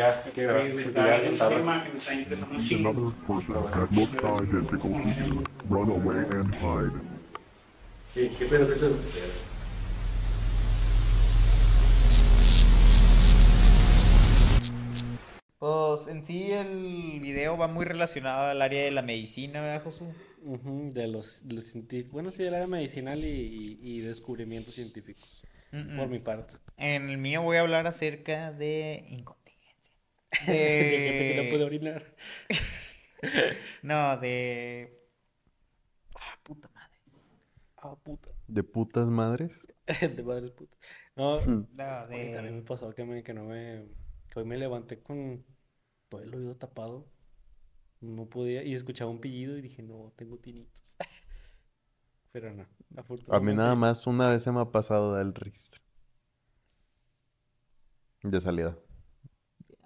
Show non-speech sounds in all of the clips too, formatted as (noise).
Ya, que regresar el tema que me está interesando you. Run away and hide. ¿Qué, qué pedo? Pues en sí el video va muy relacionado al área de la medicina, ¿verdad, Josu? Ujú, de los, de los científicos. Bueno, sí, del área medicinal y, y, y descubrimientos científicos. Mm, Por mm. mi parte. En el mío voy a hablar acerca de De gente que no puede De... orinar. (laughs) No, de... Ah, puta madre. Ah, puta. ¿De putas madres? (laughs) De madres putas. No, (laughs) No, oye, también me de... pasó que, me, que no me. Que hoy me levanté con todo el oído tapado. No podía. Y escuchaba un pillido y dije, no, tengo tinitos. Pero no, A mí nada más una vez se me ha pasado del registro. De salida.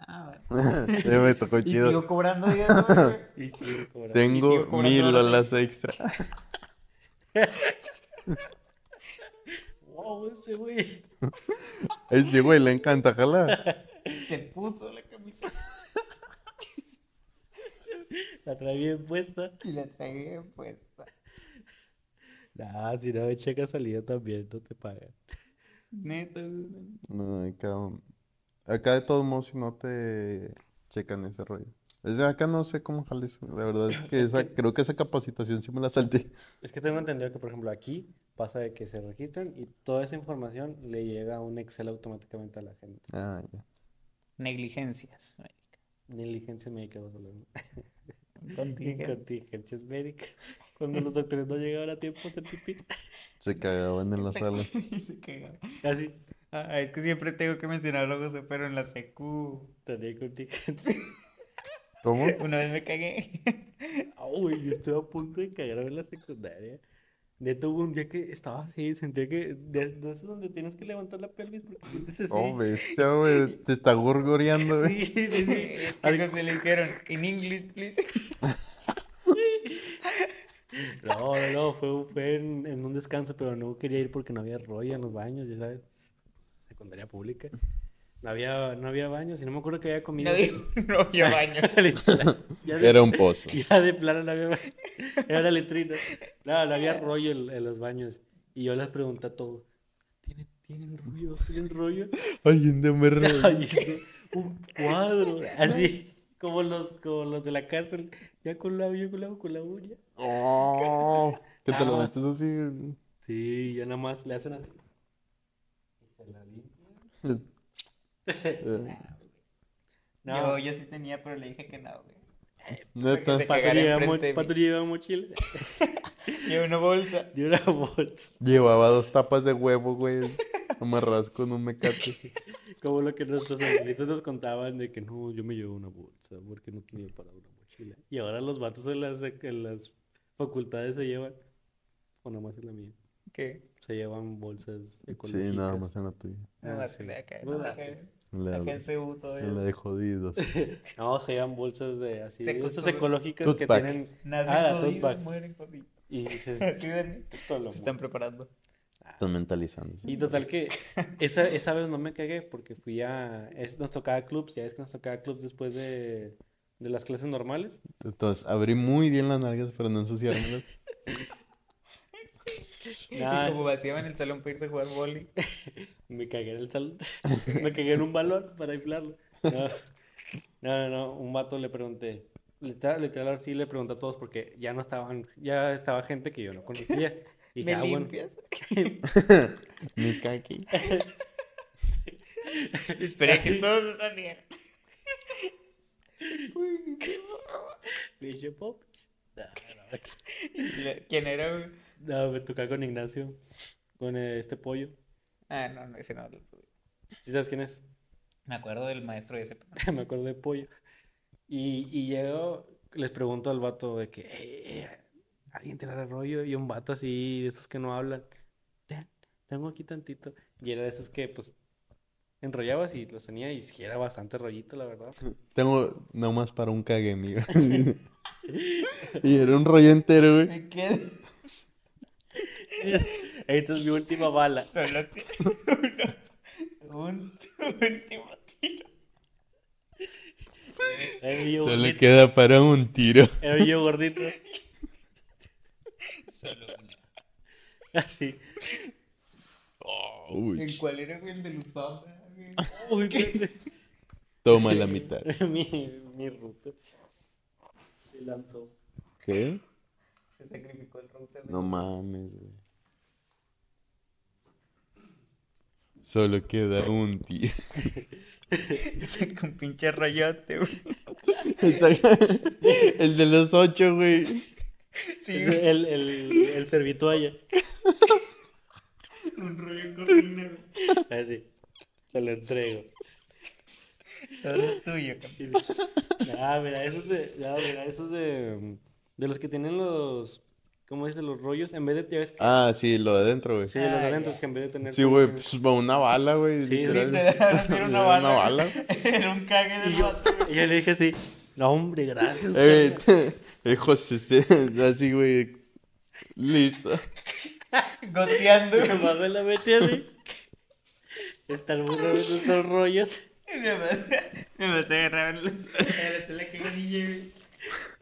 Ah, bueno. (laughs) Sí, me tocó Y chido. sigo cobrando, güey. (laughs) Y sigo cobrando. Y Tengo sigo cobrando mil olas extra. (laughs) Wow, ese güey. A ese güey le encanta jalar. Se puso la camisa La trae bien puesta. y la traía bien puesta. Nah, si no me checa salida también, no te pagan. Güey. No, acá, acá de todos modos si no te checan ese rollo. Es de acá no sé cómo jales. La verdad es que (laughs) esa, creo que esa capacitación sí me la salté. Es que tengo entendido que, por ejemplo, aquí pasa de que se registran y toda esa información le llega a un Excel automáticamente a la gente. Ah, ya. Negligencias. Negligencia médica, vas a hablar. (laughs) Contingencias médicas. Cuando los doctores no llegaban a tiempo a hacer pipí. Se cagaban en la sala. Y (laughs) se cagaba. Así. Ah, es que siempre tengo que mencionarlo, José, pero en la secu. Tenía contingencia. ¿Cómo? (laughs) Una vez me cagué. Ah, güey, yo estuve a punto de cagarme en la secundaria. Neto, hubo un día que estaba así, sentía que de, de esos donde tienes que levantar la pelvis porque sientes así. Oh, bestia, güey. Te está gorgoreando, güey. Sí, sí, sí. Es que algo se le dijeron. In English, please. No, (laughs) no, no, fue, fue en, en un descanso, pero no quería ir porque no había rollo en los baños, ya sabes. Secundaria pública. No había, no había baños y no me acuerdo que había comido. No, (laughs) no había baño. (laughs) De, Era un pozo. (laughs) ya de plano no había baño. Era la letrina. No, no había rollo en, en los baños. Y yo les pregunté a todos, ¿tienen, ¿tienen rollo? ¿Tienen rollo? Alguien de. Ay, ese, un cuadro, así, como los, como los de la cárcel, ya con la, yo con la, con la uña. Oh, que te lo Ah. metes así. Sí, ya nada más le hacen así. Y se la limpian. Eh, (laughs) No, Yo, yo sí tenía, pero le dije que no, güey. Neta. se Pato cagara lleva, mo- enfrente de mí. Pato lleva mochila (laughs) Y una bolsa. de una bolsa. Llevaba dos tapas de huevo, güey. Amarradas con un mecate. Como lo que nuestros abuelitos nos contaban de que no, yo me llevo una bolsa porque no tenía para una mochila. Y ahora los vatos en las, en las facultades se llevan, o nada más en la mía, ¿Qué? se llevan bolsas Sí, ecológicas. nada más en la tuya. No, Ah, sí. acá, no, ah, acá, En la, acá en CU todavía. en la de jodidos. (laughs) No, se llevan bolsas de así, Se de esas ecológicas que bags. tienen Nacen Ah, jodidos, mueren jodidos. y (laughs) se, Así de- es todo lo se están preparando. Están mentalizando. Y total que esa, esa vez no me cagué porque fui a... es- nos tocaba clubs, ya es que nos tocaba clubs después de, de las clases normales. Entonces, abrí muy bien las nalgas para no ensuciármelas. (laughs) Nah, y como vaciaban el salón para irse a jugar boli. (laughs) Me cagué en el salón. (laughs) Me cagué en un balón para inflarlo. No, no, no, no, Un vato le pregunté. Literal, literal, sí le pregunté a todos porque ya no estaban, ya estaba gente que yo no conocía. Y dije, ¿Me ah, bueno. limpias? (laughs) Mi caqui. Esperé que todos se salieran. Le dije, pop. No, no, ¿Quién era, güey? No, me tocaba con Ignacio, con eh, este pollo. Ah, no, no, ese no. lo tuve. ¿Sí sabes quién es? Me acuerdo del maestro ese. (laughs) me acuerdo de pollo. Y, y llego, les pregunto al vato de que, "Eh, eh, ¿alguien te da rollo? Y un vato así, de esos que no hablan. "Ten, tengo aquí tantito. Y era de esos que, pues, enrollabas y los tenía y sí era bastante rollito, la verdad. (laughs) Tengo nomás para un cague, amigo. (laughs) y era un rollo entero, güey. Me quedo (laughs) Esta es mi última bala. solo (laughs) uno- un último tiro. (laughs) Solo gordito. queda para un tiro. Era yo gordito. Solo una. Así. Uy, ¿En cuál era? El de Lusama, güey. Uy, qué- toma la mitad. mi, mi ruta. Se lanzó. ¿Qué? Se sacrificó el router. No mames, güey. Solo queda un tiro. (laughs) Saca un pinche rayote, güey. El de los ocho, güey. Sí, Es güey. el, el, el servitualla. Un rollo en (laughs) cocina, güey. Así. Se lo entrego. Todo es tuyo, campeón. Ah, mira, esos de. Ah, mira, esos de. De los que tienen los. ¿Cómo dice? Los rollos. En vez de. ya ves que- Ah, sí, lo de adentro, güey. Sí, Sí, los Ah, adentros ya. que en vez de tener. güey, como- pues va una bala, güey. Sí, literal. Era (laughs) una bala. Una bala. Era (laughs) un cague de Y yo, güey. y yo le dije así. No, hombre, gracias. Eh, carnal". (laughs) eh, José, se- así, güey. Listo. Goteando. Me bajó la metí así. Está el burro de esos rollos. Me maté, me maté a agarrar la, la, la caganilla,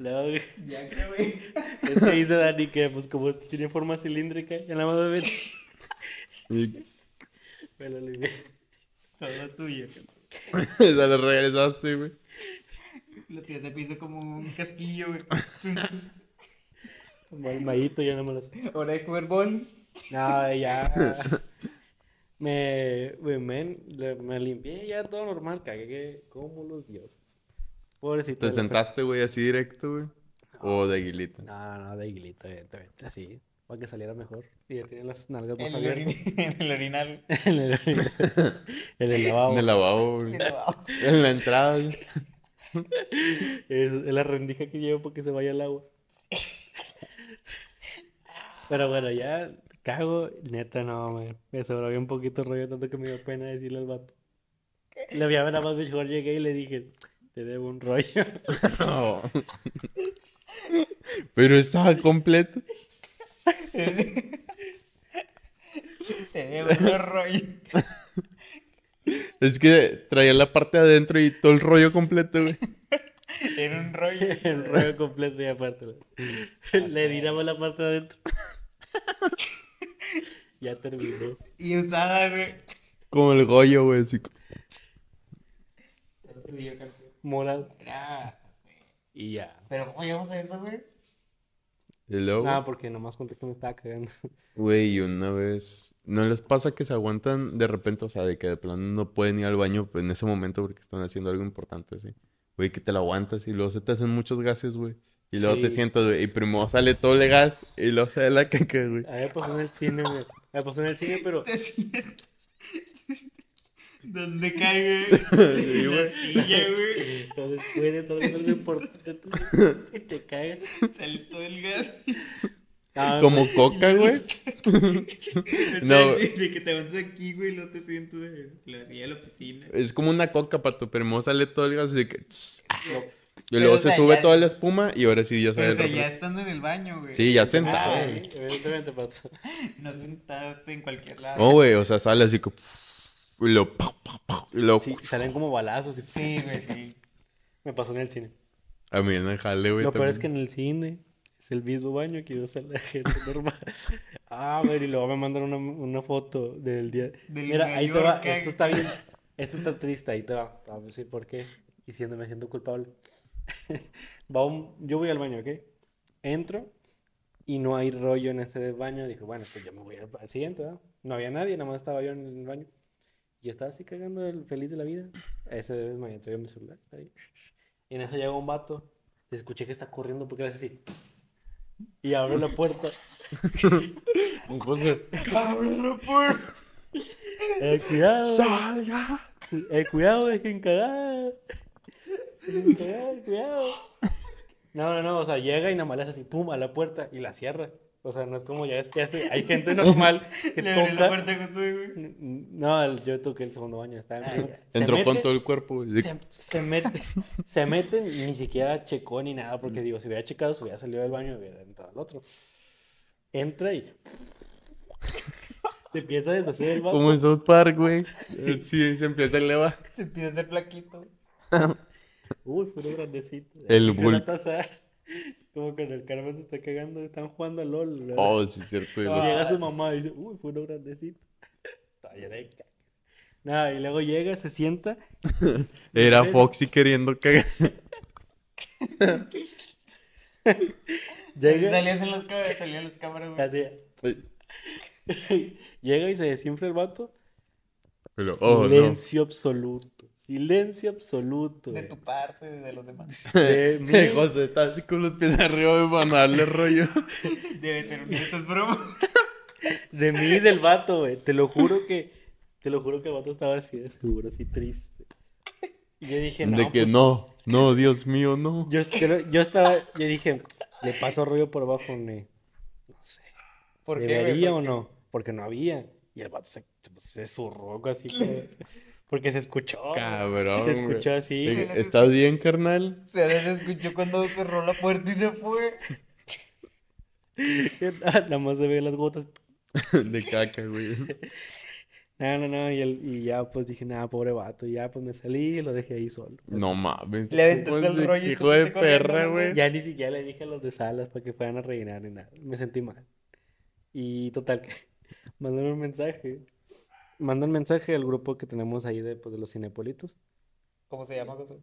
güey. Güey, Ya creo, güey. es que dice Dani que, pues, como tiene forma cilíndrica, ya me metí. Y- Me lo limé. Todo tuyo. (laughs) Se lo regresaste, güey. Lo tienes de piso como un casquillo, güey. Mal maíto, ya no me lo sé. Hora de jugar bol. No, ya. Me, me, men- le- me limpié, ya todo normal, cagué como los dioses. Pobrecito. ¿Te sentaste, güey, así directo, güey? ¿O de aguilita? No, no, de aguilita, evidentemente, así, para que saliera mejor. Y ya tiene las nalgas más En el, abiertas. (laughs) en el orinal. (laughs) en el, en el lavabo. En el lavabo, (laughs) güey. En el lavabo. En la entrada, güey. Es, es la rendija que llevo para que se vaya el agua. Pero bueno, ya cago, neta, no, me, me sobró bien poquito rollo, tanto que me dio pena decirle al vato. Le había nada más mejor llegué y le dije, te debo un rollo. (laughs) No. Pero estaba completo. Tenía buen rollo. Es que traía la parte de adentro y todo el rollo completo, güey. Era un rollo. (laughs) el rollo completo y aparte. Le, le más la parte de adentro. (laughs) ya terminó. Y usada, güey. Como el Goyo, güey. así Morado. Y ya. Pero ¿cómo llegamos a eso, güey? Y luego, Nada, porque nomás conté que me estaba cagando. (laughs) güey, una vez... ¿No les pasa que se aguantan de repente? O sea, de que de plano no pueden ir al baño pues, en ese momento porque están haciendo algo importante, así. Güey, que te lo aguantas y luego se te hacen muchos gases, güey. Y luego te Sí. sientas, güey, y primero sale todo el gas y luego sale la caca, güey. A me pasó en el cine, güey. Me pasó en el cine, pero (laughs) Te sientes. ¿Dónde cae, güey? (laughs) Sí, En la güey. silla, güey. Entonces puede todo algo importante y te cagas. Sale todo el gas. Ah, Como coca, güey. (laughs) O No. de, de que te aguantas aquí, güey, y no te sientes en la silla de la oficina. Es como una coca, pato, pero primero sale todo el gas y que... no. Y luego o se sea, sube ya- toda la espuma y ahora sí ya sale Pero, o sea, ya estando en el baño, güey. Sí, ya Ah, sentado, güey. güey. Evidentemente pasó. No sentarte en cualquier lado. No, güey, o sea, sale así como... Y. Y luego... Sí, salen como balazos. y- Sí, güey, sí. Me pasó en el cine. A mí en el jale, güey. Lo peor es que en el cine es el mismo baño que usa la gente (laughs) normal. Ah, güey, y luego me mandan una, una foto del día. Del Mira, ahí te va. que- Esto está bien. Esto está triste, ahí te va. A decir por qué. Me siento culpable. (laughs) Va un- yo voy al baño, ¿ok? Entro y no hay rollo en ese baño. Dije, bueno, pues yo me voy al, al siguiente, ¿verdad? No había nadie, nada más estaba yo en el baño. Y estaba así cagando el feliz de la vida. Ese debe me traía mi celular. está ahí. Y en eso llega un vato. Escuché que está corriendo porque le hace así. Y abro la puerta. (laughs) Un José. Eh, cuidado. Eh, cuidado, dejen cagar. Dejen cagar, cuidado. No, no, no, o sea, llega y nada más le hace así, pum, a la puerta y la cierra. O sea, no es como ya es que hace, hay gente normal (laughs) que Le abrí la toca. puerta Josué, güey. No, el- yo toqué el segundo baño, estaba. Se Entró con mete- todo el cuerpo, güey. Se, se mete, se mete, ni siquiera checó ni nada, porque digo, si hubiera checado, se hubiera salido del baño y hubiera entrado al otro. Entra y se empieza a deshacer el vato. Como en South Park, güey. Sí, se empieza a elevar. Se empieza a hacer flaquito. (laughs) Uy, fue uno grandecito. El Y una bulto. taza, como cuando el Carmen se está cagando, están jugando al LOL. ¿verdad? Oh, sí, es cierto. Y güey. llega su (laughs) mamá y dice, uy, fue uno grandecito. (laughs) Está llena de caca. Nada, y luego llega, se sienta. (laughs) Era. Foxy queriendo cagar. Llega, Salían en las cámaras, salían en las cámaras, güey. así, llega y se desinfla el vato. Pero, oh, no. Silencio absoluto. Silencio absoluto. De tu parte, de los demás. De mí. El José está así con los pies arriba de para darle rollo. Debe ser un de esas bromas. De mí y del vato, güey. Te lo juro que. Te lo juro que el vato estaba así de seguro, así triste. Y yo dije, no. de que pues, no, no, Dios mío, no. Yo, estaba. Yo dije, le paso rollo por abajo, ne. No sé. ¿Por qué? ¿Debería ¿Por o qué? no? Porque no había. Y el vato se, se zurró así. como- Porque se escuchó. Cabrón. Se escuchó así. Sí, ¿Estás bien, carnal? Se escuchó cuando cerró la puerta y se fue. (laughs) Nada más se ve las gotas. (laughs) De caca, güey. (laughs) No, no, no. Y, el- y ya pues dije, nada, pobre vato. Y ya pues me salí y lo dejé ahí solo. No mames. Le aventaste el rollo y Hijo de perra, güey. Ya ni siquiera le dije a los de salas para que fueran a rellenar ni nada. Me sentí mal. Y total, que un mensaje. Mandan mensaje al grupo que tenemos ahí de, pues, de los cinepolitos. ¿Cómo se llama, José?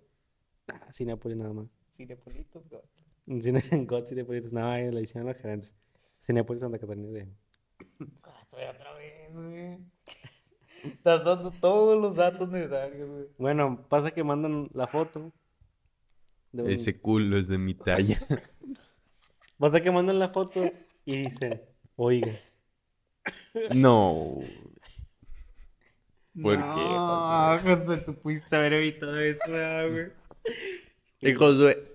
Ah, Cinepolis nada más. Cinepolitos. Un Cine, (laughs) God Cinepolitos. No, ahí le hicieron los gerentes. Cinepolis Santa Catarina de... Ah, soy otra vez, güey. (laughs) Estás dando todos los datos necesarios, güey. Bueno, pasa que mandan la foto. de un- Ese culo es de mi talla. (laughs) Pasa que mandan la foto y dicen, oiga, No. ¿Por qué, No, José, tú pudiste haber evitado eso, ¿verdad, (laughs) güey. Hijo de...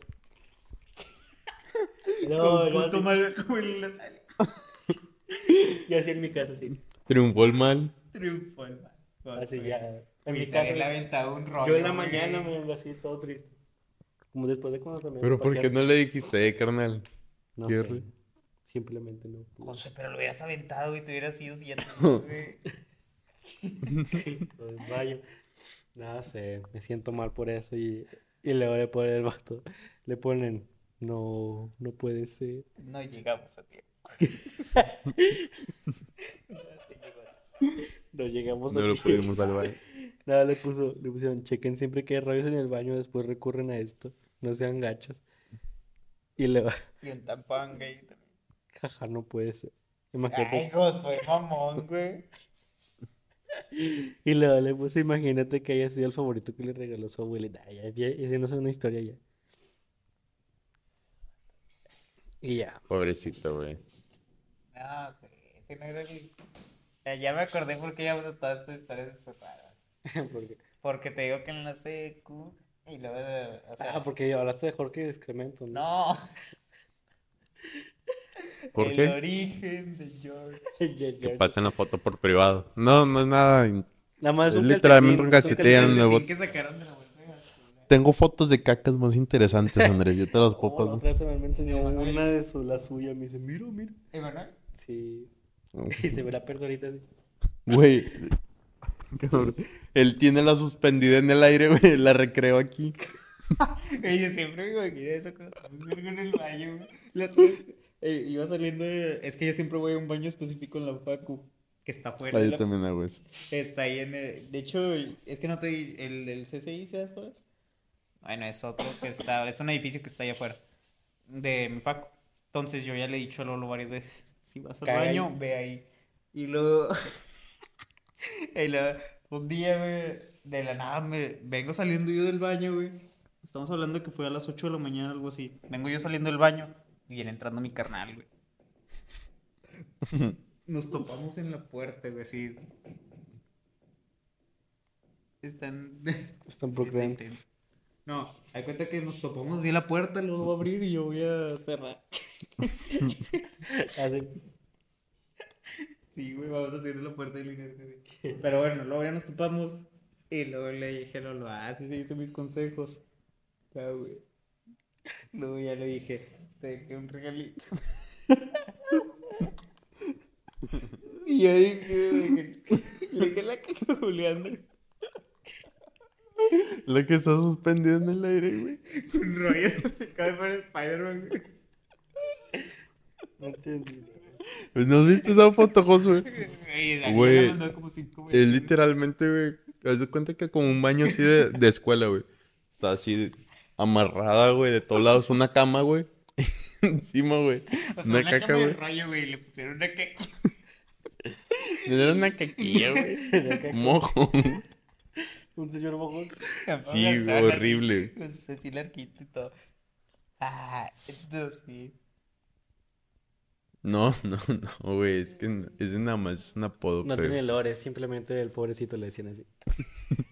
(laughs) no, Con yo puto así, mal como el (laughs) yo así en mi casa, así. Triunfó el mal. triunfo, hermano. Así ya. En mi casa. haberle aventado un rollo, Yo en la güey. mañana me vengo así todo triste. Como después de cuando también. Pero ¿por qué no le dijiste, eh, carnal? No Qué sé. Simplemente no. José, pero lo hubieras aventado y te hubieras ido siguiente, (laughs) Lo desmayo. Nada sé, me siento mal por eso y, y luego le ponen el vato, le ponen, no, no puede ser. No llegamos a tiempo. (laughs) No llegamos No a lo tiempo. pudimos salvar. Nada, le puso, le pusieron, chequen siempre que hay rayos en el baño, después recurren a esto, no sean gachos. Y le va, Y un tampón, güey. jaja, no puede ser. Ay, Imagínate. Josué, mamón, güey. (laughs) Y luego le puse, imagínate que haya sido el favorito que le regaló su abuelita. Ya, ya, esa no es una historia ya. Y ya. Pobrecito, güey. No, güey, ese no era el... Ya, ya me acordé por qué ya todas estas historias de rara. (laughs) Porque, Porque te digo que en la secu y luego, o sea, ah, porque hablaste de Jorge de excremento, ¿no? no. ¿Por el qué? origen de George. (laughs) Que pasen la foto por privado. No, no es nada. in- Nada más Es un literalmente un calcetín, nuevo. que sacaron de la. Tengo fotos de cacas más interesantes, (laughs) Andrés. Yo te las Oh, puedo la pasar. me enseñó una de su, la suya. Me dice, mira, mira. Emanuel. Sí. (laughs) Y se ve la personita así. Güey. Él tiene la suspendida en el aire, güey. La recreo aquí. Oye, yo siempre me imaginé eso cuando en el baño. güey. La eh, iba saliendo de... Es que yo siempre voy a un baño específico en la facu, que está fuera Ah, de yo la- también hago eso. Está ahí en el... De hecho, es que no te... El, el CCI, ¿sabes cuál es? Bueno, es otro que está... Es un edificio que está allá afuera de mi facu. Entonces yo ya le he dicho a Lolo varias veces, si vas al ahí. baño, ve ahí. Y luego... (laughs) y luego, un día, güey, de la nada, me vengo saliendo yo del baño, güey. Estamos hablando que fue a las 8 de la mañana, algo así. Vengo yo saliendo del baño y viene entrando mi carnal, güey. (laughs) Nos topamos en la puerta, güey, así. Están... (laughs) Están procreando. No, hay cuenta que nos topamos así en la puerta, luego va a abrir y yo voy a cerrar. (laughs) Así. Sí, güey, vamos a hacer la puerta del inerte, güey. Pero bueno, luego ya nos topamos y luego le dije ah, sí, sí, hice mis consejos. Ah, güey. Luego ya le dije, te dejé un regalito. (laughs) y yo dije, que- le dije la a Julián. La que está suspendida en el aire, güey. Un rollo. Acaba de poner Spider-Man, güey. No entendí. Pues, ¿No has visto esa foto, Josué? Güey, Es literalmente, güey. Haz de cuenta que como un baño así de, de escuela, güey. Está así de- amarrada, güey, de todos lados. Una cama, güey. (laughs) Encima, güey. O sea, Una una caca, güey. rollo, güey. Le pusieron una caca. Era una caquilla, güey. (laughs) Mojo. Un señor mojón. Sí, güey, horrible. Con su Cecilia Arquito y todo. Ah, esto sí. No, no, no, güey. Es que ese nada más es un apodo, No feo. tiene lore, simplemente el pobrecito le decían así. (laughs)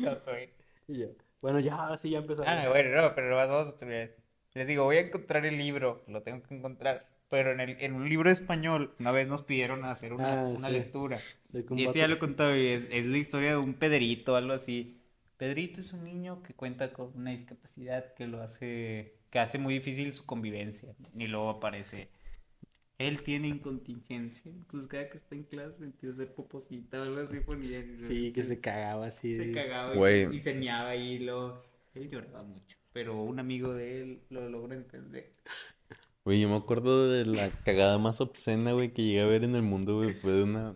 No soy. Y yo, bueno, ya, ahora sí, ya empezamos. Ah, bueno, no, pero vamos a terminar. Les digo, voy a encontrar el libro, lo tengo que encontrar. Pero en, el, en un libro español, una vez nos pidieron hacer una, Ah, una sí. lectura. Y ese ya lo he contado, y es, es la historia de un Pedrito, algo así. Pedrito es un niño que cuenta con una discapacidad que lo hace, que hace muy difícil su convivencia. Y luego aparece, él tiene incontingencia. Entonces cada que está en clase empieza a hacer poposita o algo así ponía. Sí, que se cagaba así. Se cagaba y, y se meaba y lo... Él lloraba mucho, pero un amigo de él lo logró entender. Güey, yo me acuerdo de la cagada más obscena, güey, que llegué a ver en el mundo, güey. Fue de una...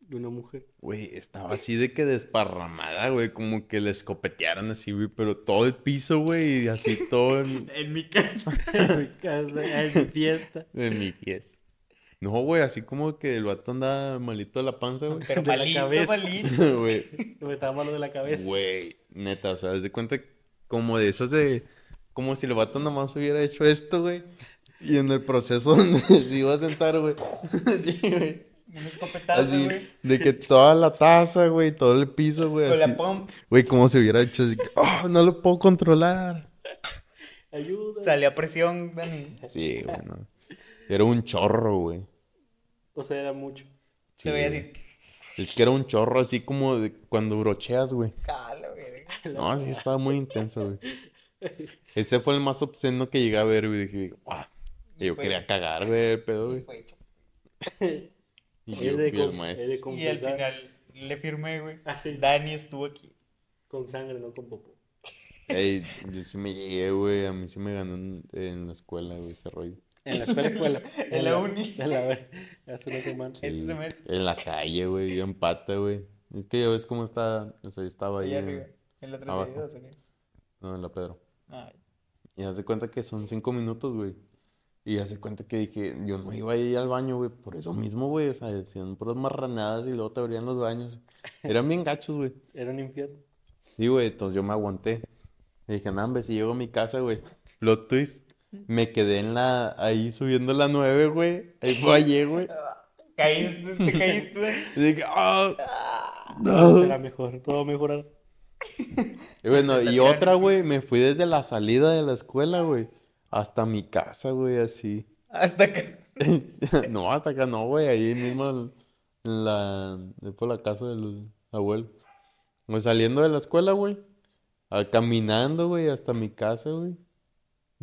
de una mujer. Güey, estaba así de que desparramada, güey. Como que le escopetearon así, güey. Pero todo el piso, güey. Y así (laughs) todo en, En mi casa. (laughs) En mi casa, en mi fiesta. en mi fiesta. No, güey, así como que el vato andaba malito de la panza, güey. Pero De la malito, cabeza. malito. (laughs) Güey, Me estaba malo de la cabeza. güey, neta, o sea, haz de cuenta como de esas de... Como si el vato nomás hubiera hecho esto, güey. Y en el proceso (laughs) donde se iba a sentar, güey. (laughs) Sí, güey. Un escopetazo, Así, güey. de que toda la taza, güey, todo el piso, güey. Con así. la pump. Güey, como si hubiera hecho así, oh, no lo puedo controlar. (laughs) Ayuda. Sale a presión, Dani. Sí, bueno. Era un chorro, güey. O sea, era mucho. Se veía Sí. así. Es que era un chorro así como de cuando brocheas, güey. Verga. (laughs) No, sí, estaba muy intenso, güey. (laughs) Ese fue el más obsceno que llegué a ver, güey. Dije, guau. Y yo fue- quería cagar, güey, el pedo, Y (laughs) güey. Y yo de, fui el maestro. Y al final le firmé, güey. Ah, sí. Dani estuvo aquí. Con sangre, no con popó. Ey, yo sí me llegué, güey. A mí sí me ganó en, en la escuela, güey, ese rollo. En la escuela, escuela. En la uni. En la, hace una semana. Ese Sí, semestre. En la calle, güey, yo en pata, güey. Es que ya ves cómo está. O sea, yo estaba ahí. Ahí en-. En la abajo. 32, ¿o qué? No, en la Pedro. Ay. Y hace cuenta que son cinco minutos, güey. Y hace cuenta que dije, yo no iba a ir al baño, güey, por eso mismo, güey. O sea, hacían puras marranadas y luego te abrían los baños. Eran bien gachos, güey. Era un infierno. Sí, güey, entonces yo me aguanté. Y dije, no, hombre, si llego a mi casa, güey. Plot twist. Me quedé en la, ahí subiendo la nueve, güey. Ahí fallé, güey. ¿Caíste? ¿Te caíste? (laughs) Y dije, ah, no. Será mejor, todo mejorar. Y bueno, y otra, güey, me fui desde la salida de la escuela, güey, hasta mi casa, güey, así. Hasta acá. (laughs) No, hasta acá no, güey, ahí mismo en la, por la casa del abuelo. Pues saliendo de la escuela, güey, caminando, güey, hasta mi casa, güey.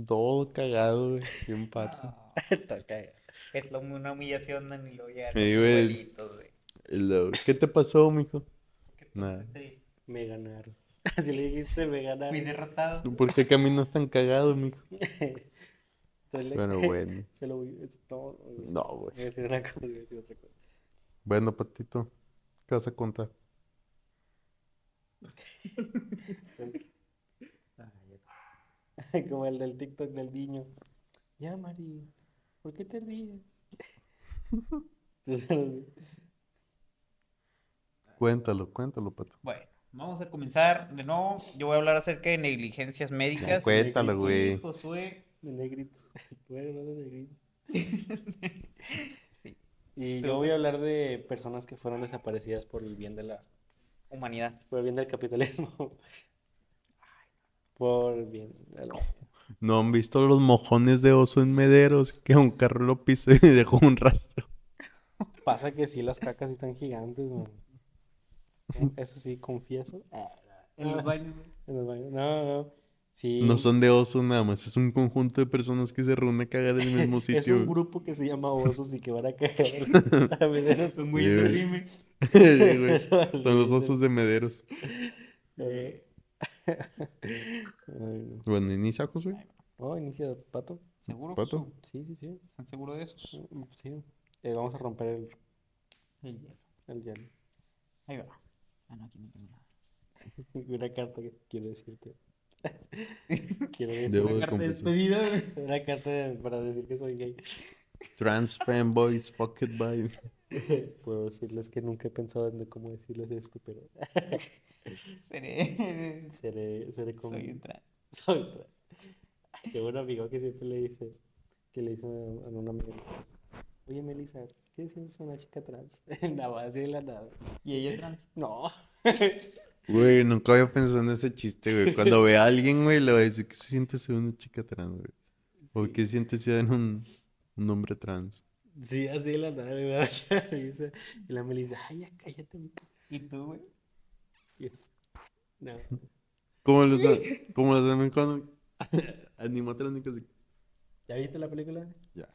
Todo cagado, güey, bien (laughs) pato. Es una humillación, Dani. Lo ya. Sí, güey. ¿Qué te pasó, mijo? Nada. Triste. Me ganaron. (laughs) Así le dijiste, me Fui ganaron. derrotado. ¿Tú ¿Por qué caminas tan cagado, mijo? (laughs) Bueno, bueno. (laughs) Se lo voy No, güey. Voy a decir una cosa, voy a decir otra cosa. Bueno, patito, ¿qué vas a contar? Como el del TikTok del niño. Ya, Mari, ¿por qué te ríes? Yo se los vi. Cuéntalo, cuéntalo, pato. Bueno, vamos a comenzar de nuevo. Yo voy a hablar acerca de negligencias médicas. Cuéntalo, güey. Josué. De negritos. (laughs) Bueno, no de negritos. (laughs) Sí. Y Pero yo voy a pues- hablar de personas que fueron desaparecidas por el bien de la, Humanidad. por el bien del capitalismo. (laughs) Por el bien de la- ¿No han visto los mojones de oso en Mederos? Que un carro lo pisó y dejó un rastro. Pasa que sí, las cacas sí están gigantes, man. (laughs) Eso sí, confieso. En los baños. güey. En los baños. No, no. Sí. No son de oso nada más, es un conjunto de personas que se reúnen a cagar en el (laughs) mismo Es sitio. un grupo que se llama osos y que van a (laughs) caer a Mederos. Son muy. Son los osos de Mederos. Eh. Ay, no. Bueno, inicia, Josué. Oh, inicia pato. ¿Seguro? ¿Pato? Sí, sí, sí. ¿Están seguros de eso? Mm, Sí. Eh, vamos a romper el, El hielo. el hielo. Ahí va. Ah, no, aquí no tengo nada. (laughs) Una carta que quiero decirte. (laughs) quiero decir Debo Una de carta de despedida, una carta de- para decir que soy gay. Trans fanboys, pocket by. (laughs) Puedo decirles que nunca he pensado en cómo decirles esto, pero Seré. seré, seré como... Soy un trans. Soy tra- Tengo un amigo que siempre le dice, que le dice a a una amiga, oye Melissa, ¿qué sientes una chica trans? (laughs) Nada más así de la nada. ¿Y ella es trans? No. (laughs) Güey, nunca había pensado en ese chiste, güey. Cuando ve a alguien, güey, le va a decir que se siente ser una chica trans, güey. O que siente ser un, un hombre trans. Sí, así de la nada me da mucha risa. Y la Melissa, ay, ya cállate. mica". ¿Y tú, güey? Yo, No. Como los, como los americanos (laughs) animatrónicos. ¿Ya viste la película? Ya.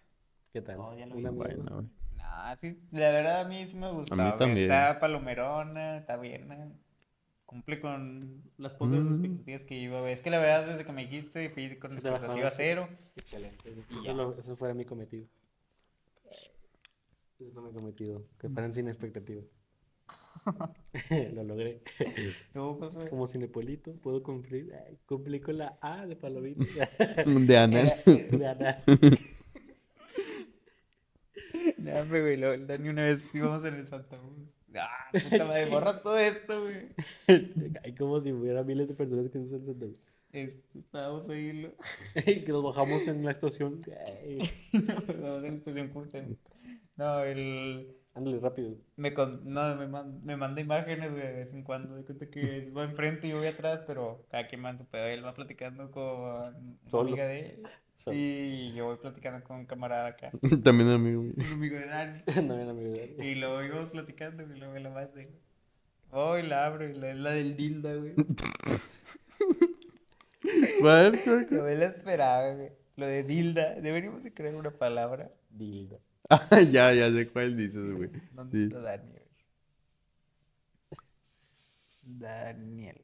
¿Qué tal? Oh, ya lo vi. Una. Bueno, güey. No, sí, la verdad a mí sí me gusta. güey. también. Está palomerona, está bien. ¿eh? Cumple con las pocas Mm. expectativas que iba, güey. Es que la verdad, desde que me dijiste, fui con Sí expectativa cero. Excelente. Eso, lo- eso fue mi cometido. Eso fue mi cometido. Que fueran sin expectativa. (laughs) (laughs) lo logré. Tú, Josué. Como cinepolito, puedo cumplir. Ay, cumplí con la A de palomita. De anal. (laughs) De Ana. No, hombre, güey, lo- el Dani una vez íbamos en el Santa Cruz. Ah, (laughs) puta madre, borra todo esto, güey. (laughs) Ay, como si hubiera miles de personas que usan Santa Cruz. Este, estábamos ahí, lo... (laughs) que nos bajamos en la estación. Vamos en la estación Cuauhtémoc. No, el... Ándale rápido. Me, con... no, me, man- me manda imágenes, güey, de vez en cuando. De cuenta que él (laughs) va enfrente y yo voy atrás, pero cada quien en su pedo. Él va platicando con una Solo. amiga de él. Solo. Y yo voy platicando con un camarada acá. (laughs) También amigo mío. Un amigo de Dani. (laughs) Había amigo de él. Y luego íbamos platicando y luego me la manda. y- Oh, y la abro y la, es la del Dilda, güey. ¿Cuál? No me la esperaba, güey. Lo de Dilda. Deberíamos de crear una palabra. Dilda. Ah, (laughs) ya, ya sé cuál dices, güey. ¿Dónde Sí. está Daniel? Daniel.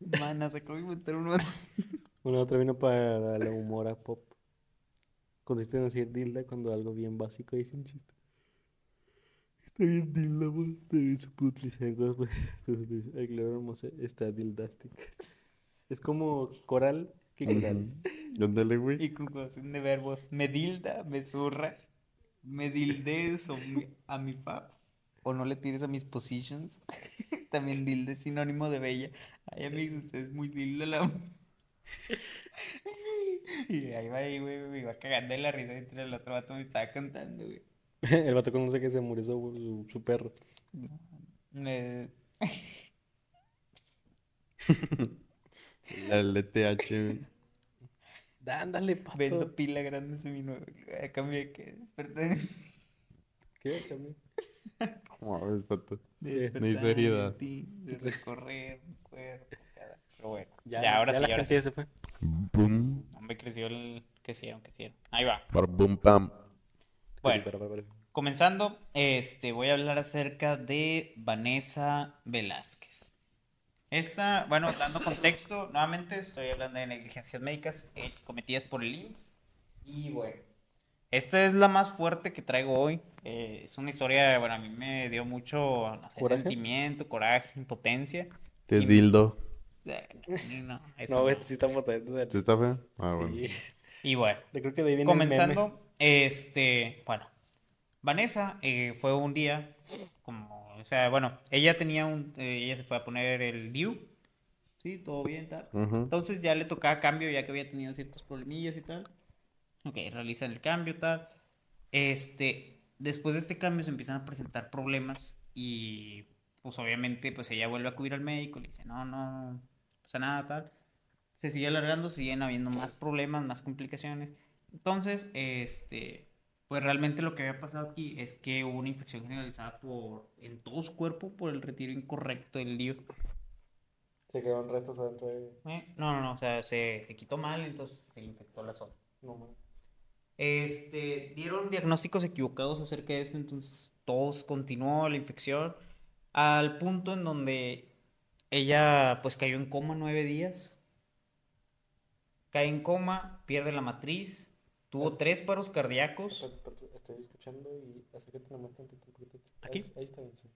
Mana, se acabo de inventar uno. (laughs) Una otra vino para la humora pop. Consiste en decir dilda cuando algo bien básico dice un chiste. Está bien dilda, amor. Está bien se puede utilizar cosas pues. (laughs) Claro, hermosa, está dildastic. Es como coral coral. Ándale, güey. Y conjugación de verbos. Me dilda, me zurra. Me dildes o mi- a mi pap. O no le tires a mis positions. (laughs) También dilde es sinónimo de bella. Ay, amigos, usted es muy dilda la. (laughs) Y ahí va ahí, güey, me iba cagando de la risa mientras el otro vato me estaba cantando, güey. (laughs) El vato conoce que se murió su, su, su perro. Me... La LTH. Ándale, pato. Vendo pila grande en seminuevo. A cambio de que desperté. ¿Qué? También. ¿Cómo ves, pato? De recorrer mi cuerpo. Pero bueno, Ya, ya, ahora ya sí, la ahora sí. se fue. Boom. Hombre, creció el... Crecieron, crecieron. Ahí va. Bar, boom, pam. Bueno, Pero, pero, pero. comenzando, este, voy a hablar acerca de Vanessa Velázquez. Esta, bueno, dando contexto, nuevamente estoy hablando de negligencias médicas eh, cometidas por el IMSS. Y bueno, esta es la más fuerte que traigo hoy. Eh, es una historia, bueno, a mí me dio mucho no sé, ¿Coraje? sentimiento, coraje, impotencia. Te dildo. Eh, No, (laughs) eso No, no. este sí está potente. ¿Sí está feo? Ah, bueno. Sí. Y bueno, Yo creo que de ahí viene el meme. comenzando, este, bueno, Vanessa eh, fue un día, como, sea, bueno, ella tenía un, eh, ella se fue a poner el DIU, sí, todo bien, tal. Entonces ya le tocaba cambio, ya que había tenido ciertos problemillas y tal. Ok, realizan el cambio, tal. Este, después de este cambio se empiezan a presentar problemas y, pues obviamente, pues ella vuelve a acudir al médico, le dice, no, no, no pasa nada, tal. Se sigue alargando, siguen habiendo más problemas, más complicaciones. Entonces, este, pues realmente lo que había pasado aquí es que hubo una infección generalizada por, en todo su cuerpo por el retiro incorrecto del DIU. Se quedaron restos adentro de. Eh, No, no, no, o sea, se, se quitó mal, entonces se infectó la zona. No. Este, dieron diagnósticos equivocados acerca de eso, entonces todo continuó la infección al punto en donde ella pues cayó en coma nueve días. Cae en coma, pierde la matriz, tuvo tres paros cardíacos. Estoy escuchando y acércate nomás tantito. ¿Aquí? Ahí, ahí está bien, sí.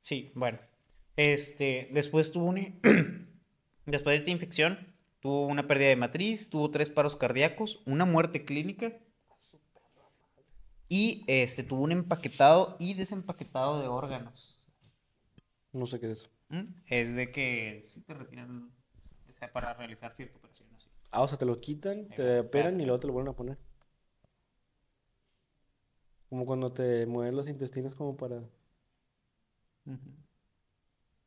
Sí, bueno. Este, después tuvo un... (clears throat) después de esta infección, tuvo una pérdida de matriz, tuvo tres paros cardíacos, una muerte clínica y este, tuvo un empaquetado y desempaquetado de órganos. No sé qué es eso. ¿Mm? Es de que si te retiran, o sea, para realizar cierta operación. Ah, o sea, te lo quitan, te operan y luego te lo vuelven a poner. Como cuando te mueven los intestinos como para... Ujú.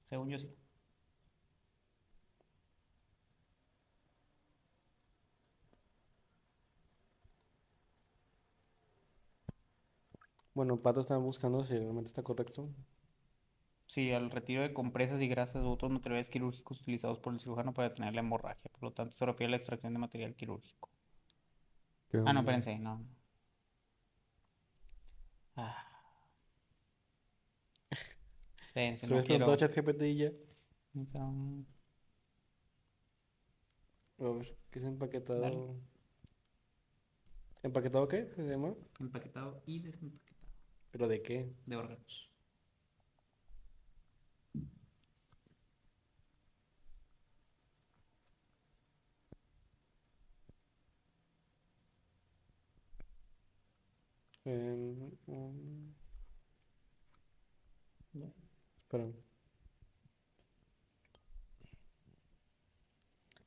Según yo sí. Bueno, Pato está buscando si realmente está correcto. Sí, al retiro de compresas y grasas u otros materiales quirúrgicos utilizados por el cirujano para detener la hemorragia. Por lo tanto, se refiere a la extracción de material quirúrgico. ¿Qué Ah, no, espérense, no. Ah. Espérense, Se no quiero. a ChatGPT y ya. A ver, ¿qué es empaquetado? Dale. ¿Empaquetado qué? ¿Se llama? Empaquetado y desempaquetado ¿Pero de qué? de órganos. En- Espérame.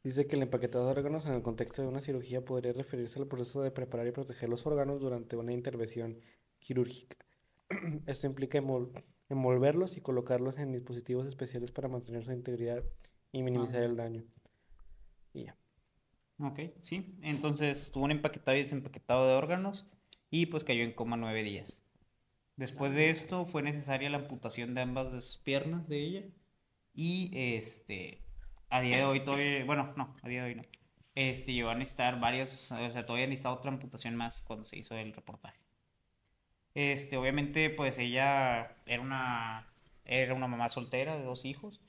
Dice que el empaquetado de órganos en el contexto de una cirugía podría referirse al proceso de preparar y proteger los órganos durante una intervención quirúrgica. (clears throat) Esto implica envol- envolverlos y colocarlos en dispositivos especiales para mantener su integridad y minimizar Ah. el daño. Y ya. Ok, sí. Entonces tuvo un empaquetado y desempaquetado de órganos y pues cayó en coma nueve días. Después de esto fue necesaria la amputación de ambas de sus piernas de ella y este, a día de hoy todavía, bueno, no, a día de hoy no. Este, llegó a necesitar varios, o sea, todavía necesitaba otra amputación más cuando se hizo el reportaje. Este, obviamente, pues ella era una, era una mamá soltera de dos hijos.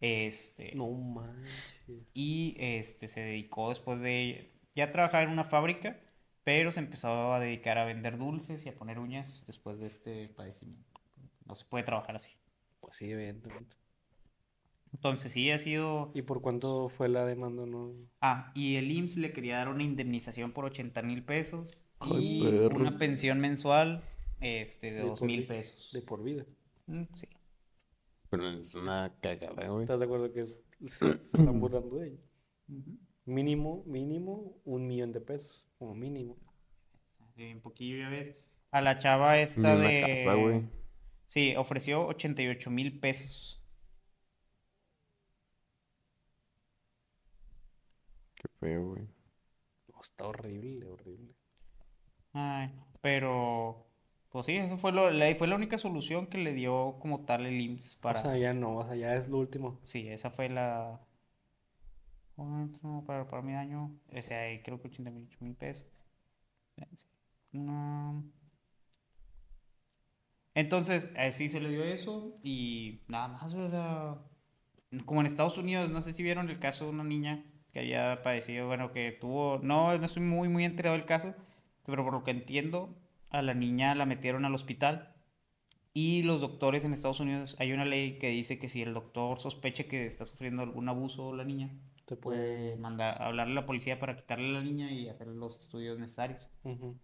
Este, No manches. y este se dedicó después de ya trabajaba en una fábrica, pero se empezó a dedicar a vender dulces y a poner uñas después de este padecimiento. No se puede trabajar así. Pues sí, evidentemente. Entonces sí ha sido... ¿Y por cuánto fue la demanda? No? Ah, y el IMSS le quería dar una indemnización por 80 mil pesos Ay, y perro. una pensión mensual este, de De 2 por mil pesos. De por vida. Mm, sí. Pero es una cagada, güey. ¿Estás de acuerdo que es- se están burlando de ella? Mínimo, mínimo un millón de pesos, como mínimo. Sí, un poquillo ya ves. A la chava esta de... casa, güey. Sí, ofreció 88 mil pesos. Qué feo, güey. No, está horrible, horrible. Ay, no, pero pues sí, eso fue lo, la, fue la única solución que le dio como tal el IMSS para... O sea, ya no, o sea, ya es lo último. Sí, esa fue la... ¿Cuánto para, para mi daño? O sea, creo que 88 mil pesos. Espérense. Una- Entonces, así se le dio eso y nada más, ¿verdad? Como en Estados Unidos, no sé si vieron el caso de una niña que había padecido, bueno, que tuvo, no, no estoy muy, muy enterado del caso, pero por lo que entiendo, a la niña la metieron al hospital y los doctores en Estados Unidos, hay una ley que dice que si el doctor sospecha que está sufriendo algún abuso la niña, Te puede... mandar, hablarle a la policía para quitarle a la niña y hacer los estudios necesarios. Ujú.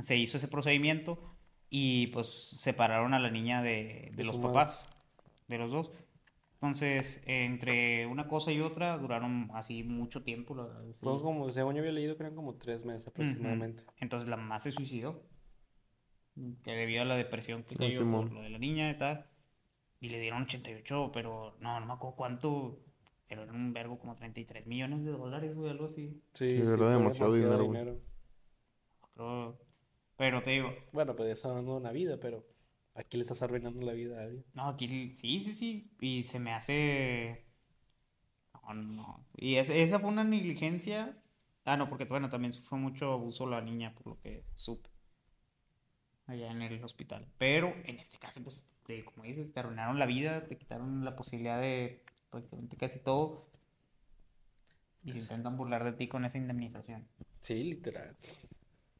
Se hizo ese procedimiento y pues separaron a la niña de, de De los su madre. papás, de los dos. Entonces, entre una cosa y otra, duraron así mucho tiempo. la verdad, sí. Fueron como, según yo había leído que eran como tres meses aproximadamente. Entonces la mamá se suicidó. Que debido a la depresión que cayó por lo de la niña y tal. Y le dieron 88, pero no, no me acuerdo cuánto. Pero era un verbo como 33 millones de dólares, güey, algo así. Sí, Sí, sí, era demasiado dinero, güey. Creo- Pero te digo, Bueno, pues ya está dando una vida, pero aquí le estás arruinando la vida a alguien. no, aquí sí, sí, sí. Y se me hace. No, no. Y es- esa fue una negligencia. Ah, no, porque bueno, también sufrió mucho abuso la niña, por lo que supe. allá en el hospital. Pero en este caso, pues, este, como dices, te arruinaron la vida, te quitaron la posibilidad de prácticamente casi todo. Y se intentan burlar de ti con esa indemnización. Sí, literal.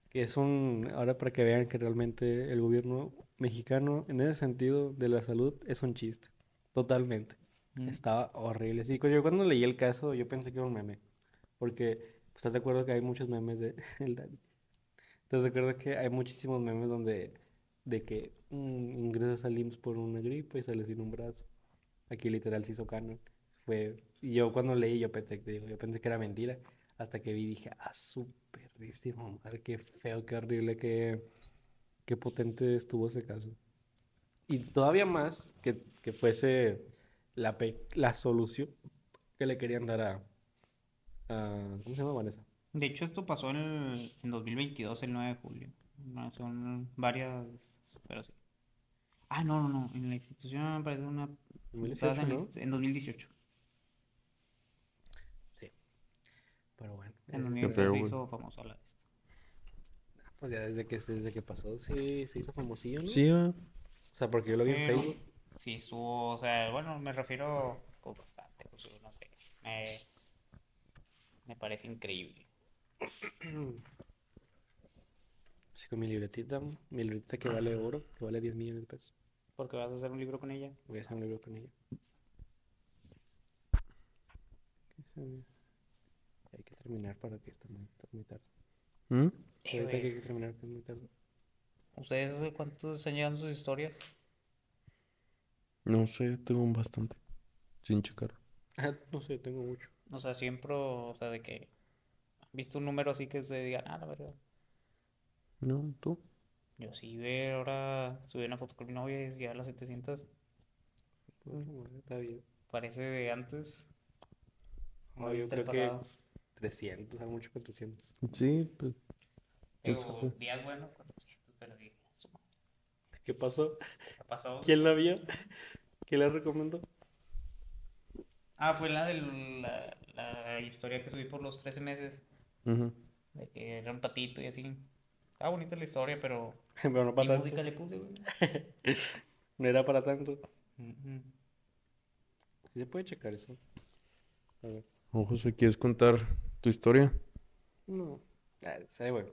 Que es un, ahora para que vean que realmente el gobierno mexicano, en ese sentido de la salud, es un chiste. Totalmente. Mm. Estaba horrible. Sí, yo cuando leí el caso, yo pensé que era un meme. Porque, pues, ¿estás de acuerdo que hay muchos memes de (laughs) el Dani? ¿Estás de acuerdo que hay muchísimos memes donde, de que mm, ingresas al IMSS por una gripe y sales sin un brazo? Aquí literal se hizo canon. Fue, y yo cuando leí, yo pensé, digo, yo pensé que era mentira. Hasta que vi, dije, ah, su perrísimo, madre, qué feo, qué horrible, qué, qué potente estuvo ese caso. Y todavía más que, que fuese la, la solución que le querían dar a, a- ¿Cómo se llama Vanessa? De hecho, esto pasó en, el- en 2022, el 9 de julio. No, son varias, pero sí. Ah, no, no, no. En la institución me parece una... 2018, estabas en, la en 2018. Pero bueno, En 2018 feo, se hizo famosa la de esto. pues ya desde que, desde que pasó sí, se hizo famosillo, ¿no? Sí. O sea, porque yo lo vi en Facebook. Sí, estuvo, o sea, bueno, me refiero pues, bastante, pues, no sé. Me, me parece increíble. (clears throat) Así con mi libretita, mi libretita que vale oro, que vale 10 millones de pesos. Porque vas a hacer un libro con ella. Voy a hacer un libro con ella. Hay que terminar para que esté muy, está muy tarde. ¿Mm? Eh, Ahorita hay que terminar que es muy tarde. ¿Ustedes de cuántos están llegando sus historias? No sé, tengo un bastante. Sin checar. Ah, no sé, tengo mucho. O sea, siempre, o sea, de que han visto un número así que se digan, ah, la verdad. No, tú. Yo sí, ve, ahora subí una foto con mi novia y ya las 700. Bueno, bueno, está bien. Parece de antes. No, yo creo que pasado. 300, a mucho con 300. Sí, pues. Digo, días buenos, 400, pero dije, "Su madre, ¿Qué pasó? ¿qué pasó? ¿Quién la vio? ¿Quién la recomendó? Ah, fue la de la, la historia que subí por los 13 meses, Ujú. de que era un patito y así. Estaba bonita la historia, pero (laughs) Pero no ¿qué para tanto. música le puse, güey? (laughs) No era para tanto. Ujú. Sí se puede checar eso. A ver. O José, ¿quieres contar tu historia? No. Ah, sabe (clears throat) bueno.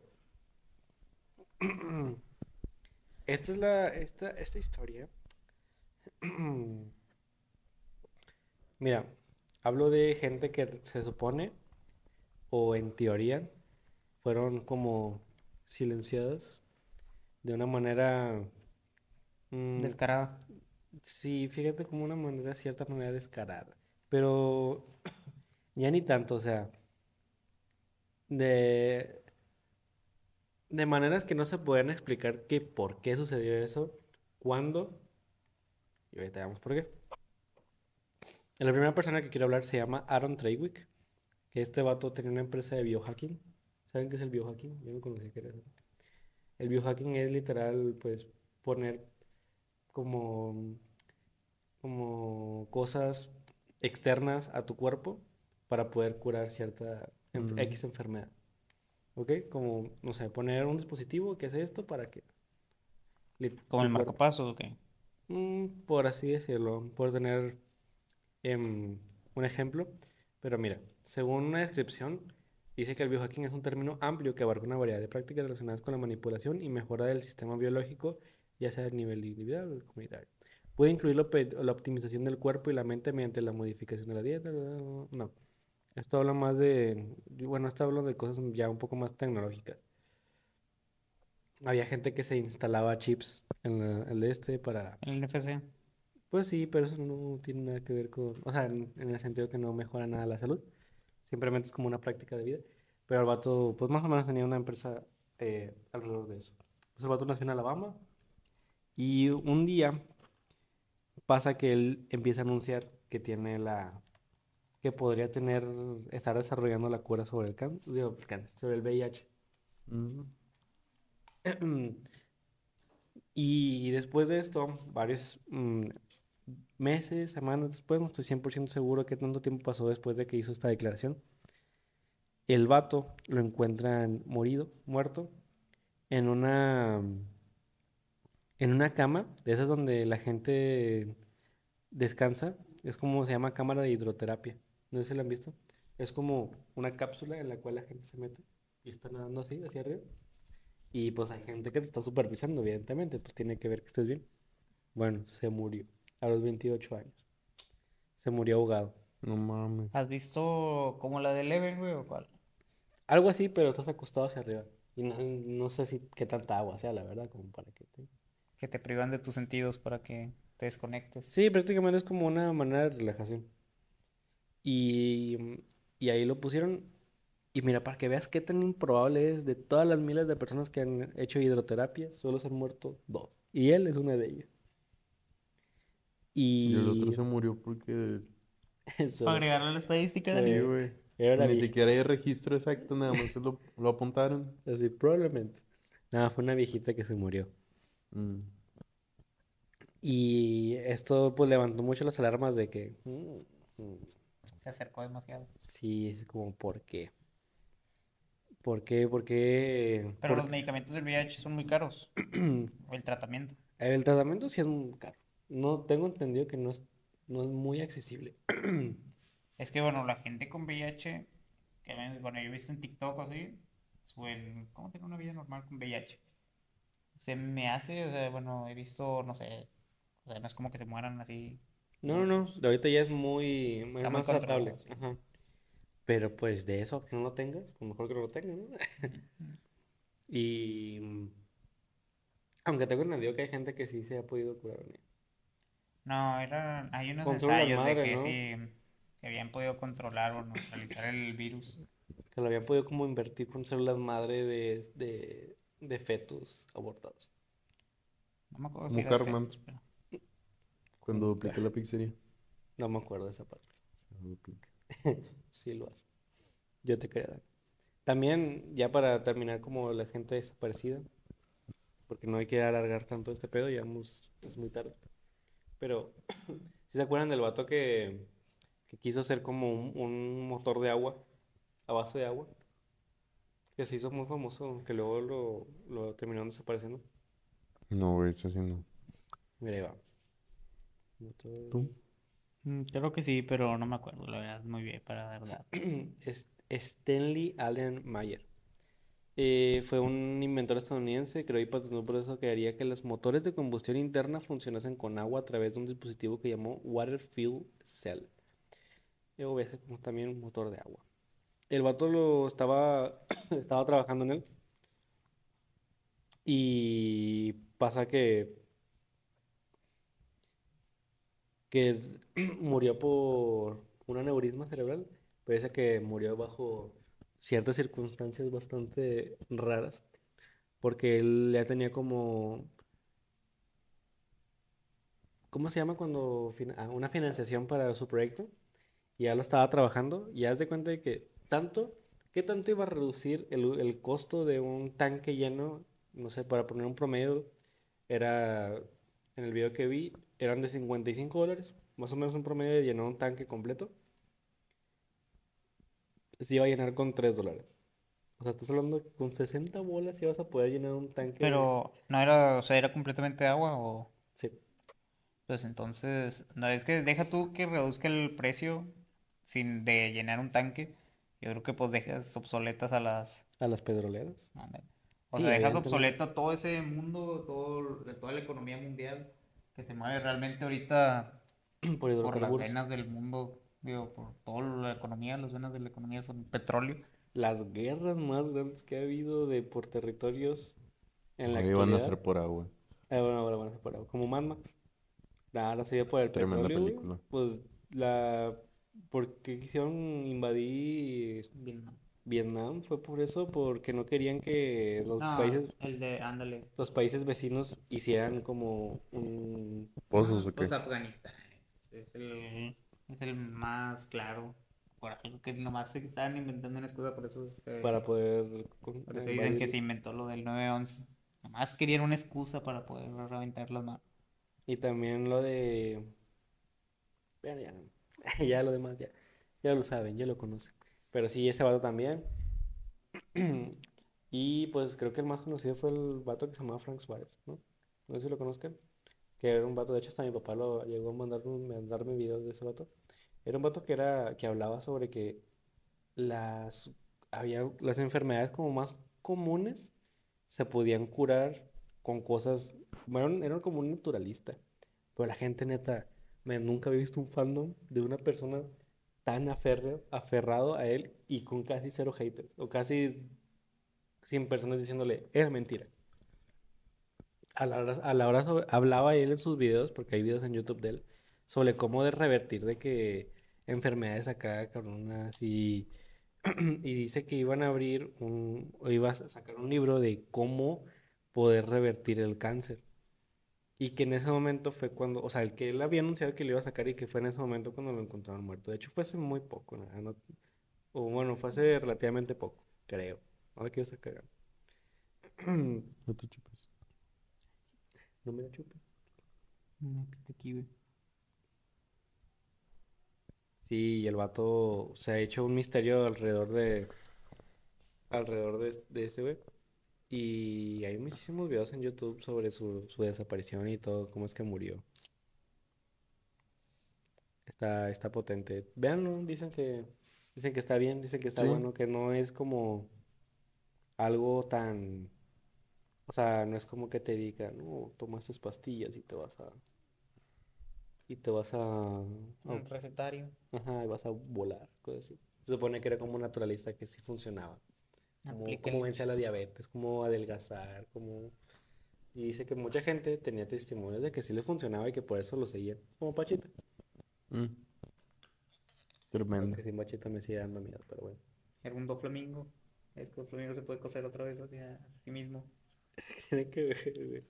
Esta es la. Esta, esta historia. (clears throat) Mira, hablo de gente que se supone, o en teoría, fueron como silenciadas de una manera. mm, Descarada. Sí, fíjate como una manera, cierta manera descarada. Pero (clears throat) ya ni tanto, o sea, de, de maneras que no se pueden explicar que por qué sucedió eso, cuándo, y ahorita vemos por qué. La primera persona que quiero hablar se llama Aaron Treywick, que este vato tenía una empresa de biohacking. ¿Saben qué es el biohacking? Yo no conocía qué era eso. El biohacking es literal, pues, poner como, como cosas externas a tu cuerpo para poder curar cierta enf- Mm. X enfermedad. ¿Ok? Como, no sé, poner un dispositivo que hace esto para que... ¿Como el marcapasos o qué? Mm, por así decirlo, por tener em, un ejemplo. Pero mira, según una descripción, dice que el biohacking es un término amplio que abarca una variedad de prácticas relacionadas con la manipulación y mejora del sistema biológico, ya sea a nivel individual o comunitario. Puede incluir la, optimización del cuerpo y la mente mediante la modificación de la dieta. No, esto habla más de, bueno, esto habla de cosas ya un poco más tecnológicas. Había gente que se instalaba chips en la- el este para El NFC. pues sí, pero eso no tiene nada que ver con, o sea, en, en el sentido que no mejora nada la salud, simplemente es como una práctica de vida, pero el vato, pues más o menos tenía una empresa eh, alrededor de eso. Pues el vato nació en Alabama y un día pasa que él empieza a anunciar que tiene la, que podría tener, estar desarrollando la cura sobre el cáncer, sobre el VIH. Mm. (clears throat) Y después de esto, varios mm, meses, semanas después, no estoy 100% seguro qué tanto tiempo pasó después de que hizo esta declaración, el vato lo encuentran morido, muerto, en una, en una cama, de esas donde la gente descansa, es como se llama cámara de hidroterapia. No sé si la han visto. Es como una cápsula en la cual la gente se mete y está nadando así, hacia arriba. Y pues hay gente que te está supervisando, evidentemente, pues tiene que ver que estés bien. Bueno, se murió a los 28 años. Se murió ahogado. No mames. ¿Has visto como la de Eleven, güey, o cuál? Algo así, pero estás acostado hacia arriba. Y no, no sé si qué tanta agua sea, la verdad, como para que te... Que te privan de tus sentidos para que te desconectes. Sí, prácticamente es como una manera de relajación. Y, y ahí lo pusieron. Y mira, para que veas qué tan improbable es, de todas las miles de personas que han hecho hidroterapia, solo se han muerto dos. Y él es una de ellas. Y, Y el otro se murió porque... (laughs) eso, Para agregarle la estadística Sí, Sí, güey. Era Ni siquiera hay registro exacto, nada más se lo, lo apuntaron. así, probablemente. Nada, fue una viejita que se murió. Mm. Y esto pues levantó mucho las alarmas de que... mm, mm, Se acercó demasiado. sí, es como, ¿por qué? ¿Por qué? ¿Por qué? Pero ¿Por los medicamentos del VIH son muy caros. O (clears throat) el tratamiento. El tratamiento sí es muy caro. No tengo entendido que no es, no es muy accesible. (clears throat) Es que, bueno, la gente con VIH, que bueno, yo he visto en TikTok así, suben, ¿cómo tener una vida normal con VIH? Se me hace, o sea, bueno, he visto, no sé, o sea, no es como que se mueran así. No, no, no. De ahorita ya es muy, muy más tratable. Ajá. Pero pues de eso, que no lo tengas, pues mejor que no lo tengas, ¿no? (laughs) Y mm, aunque tengo entendido que hay gente que sí se ha podido curar. ¿no? No, era, hay unos Control ensayos de madre, que ¿no? sí, que habían podido controlar o neutralizar el virus. Que lo habían podido como invertir con células madre de, de, de fetos abortados. No me acuerdo si era fetos, pero- Cuando dupliqué la pizzería. No me acuerdo de esa parte. (laughs) Sí lo hace. Yo te quería dar. También, ya para terminar como la gente desaparecida, porque no hay que alargar tanto este pedo, ya es muy tarde. Pero, (coughs) si se acuerdan del vato que, que quiso hacer como un, un motor de agua, a base de agua? Que se hizo muy famoso, que luego lo, lo terminaron desapareciendo. No, güey, está haciendo. Mira, ahí va. Motor- ¿Tú? Mm, Creo que sí, pero no me acuerdo, la verdad, muy bien, para dar datos. (clears throat) Es- Stanley Allen Mayer. Eh, fue un inventor estadounidense, creó y patentó un proceso que haría que los motores de combustión interna funcionasen con agua a través de un dispositivo que llamó Water Fuel Cell. O ese como también un motor de agua. El vato lo estaba, (clears throat) estaba trabajando en él. Y pasa que, que (clears throat) murió por un aneurisma cerebral. Parece que murió bajo ciertas circunstancias bastante raras. Porque él ya tenía como... ¿Cómo se llama cuando... ah, una financiación para su proyecto? Y ya lo estaba trabajando. Y ya haz de cuenta de que tanto... ¿Qué tanto iba a reducir el, el costo de un tanque lleno? No sé, para poner un promedio, era... En el video que vi, eran de 55 dólares. Más o menos un promedio de llenar un tanque completo se iba a llenar con 3 dólares. O sea, estás hablando que con 60 bolas ibas a poder llenar un tanque. Pero, ¿no era, o sea, era completamente agua o...? Sí. Pues entonces, no, es que deja tú que reduzca el precio sin de llenar un tanque. Yo creo que pues dejas obsoletas a las... A las petroleras. O Sí, sea, dejas obsoleto todo ese mundo, todo, de toda la economía mundial que se mueve realmente ahorita (clears throat) Por por las venas del mundo, digo, por toda la economía, las venas de la economía son petróleo. Las guerras más grandes que ha habido de por territorios en la Ahora iban a ser por agua. Ah, bueno, ahora van a ser por agua. Como Mad Max. Ahora se dio por el Tremenda petróleo, película. Pues la... Porque quisieron invadir Vietnam. Vietnam? Fue por eso, porque no querían que los No, países, el de, ándale. los países vecinos hicieran como un... ¿Pozos Ah, o qué? Pues Afganistán es el, es el más claro. Por algo que nomás se estaban inventando una excusa, por eso, se- para poder... por eso dicen que invadir. se inventó lo del 9-11. Nomás querían una excusa para poder reventar las manos. Y también lo de... Ya, no. (laughs) ya lo demás, ya, ya lo saben, ya lo conocen. Pero sí, ese vato también. (clears throat) Y pues creo que el más conocido fue el vato que se llamaba Frank Suárez, ¿no? no sé si lo conozcan, que era un vato, de hecho hasta mi papá lo llegó a mandar, mandarme videos de ese vato. Era un vato que era, que hablaba sobre que las, había las enfermedades como más comunes se podían curar con cosas, bueno, era como un naturalista, pero la gente neta, nunca había visto un fandom de una persona tan aferre- aferrado a él y con casi cero haters, o casi 100 personas diciéndole, era mentira. A la hora, a la hora hablaba él en sus videos, porque hay videos en YouTube de él, sobre cómo de revertir de que enfermedades acá, cabronas, y, (clears throat) y dice que iban a abrir un, o iba a sacar un libro de cómo poder revertir el cáncer. Y que en ese momento fue cuando, o sea, el que él había anunciado que lo iba a sacar y que fue en ese momento cuando lo encontraron muerto. De hecho, fue hace muy poco, no- o bueno, fue hace relativamente poco, creo. Ahora quiero (clears throat) sacar. No te chupes. No me la chupes. Pica aquí, güey. Sí, y el vato se ha hecho un misterio alrededor de alrededor de, de ese güey. Y hay muchísimos videos en YouTube sobre su, su desaparición y todo, cómo es que murió. Está, está potente. Véanlo, dicen que, dicen que está bien, dicen que está Sí. bueno, que no es como algo tan, o sea, no es como que te digan, no, toma estas pastillas y te vas a, y te vas a, Un recetario. Ajá, y vas a volar, cosas así. Se supone que era como un naturalista que sí funcionaba. Como, Aplícale. como vence a la diabetes, como adelgazar, como... Y dice que mucha gente tenía testimonios de que sí le funcionaba y que por eso lo seguían. Como Pachita. Mm. Tremendo. Aunque sin Pachita me sigue dando miedo, pero bueno. Era un doflamingo. Es que el flamingo se puede coser otra vez hacia sí mismo. (laughs) Tiene que ver, güey.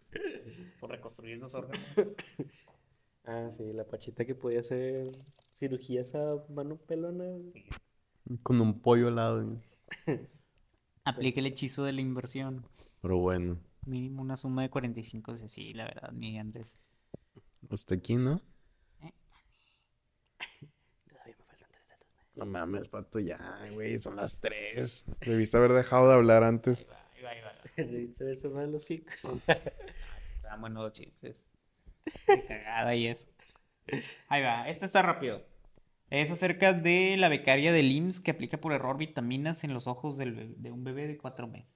Por reconstruir los órganos. (laughs) Ah, sí, la Pachita que podía hacer cirugías a mano pelona. Con un pollo al lado. güey. (laughs) Aplica el hechizo de la inversión. Pero bueno, Mínimo una suma de 45, o sea, sí, la verdad, mi Andrés. hasta aquí, ¿no? Todavía me faltan tres datos. No mames, pato, ya, güey, son las tres. Debiste haber dejado de hablar antes. Ahí va, ahí va. (laughs) Debiste haber cerrado los hocico. Estaban buenos chistes. (laughs) Cagada y eso. Ahí va, este está rápido. Es acerca de la becaria del IMSS que aplica por error vitaminas en los ojos del de un bebé de cuatro meses.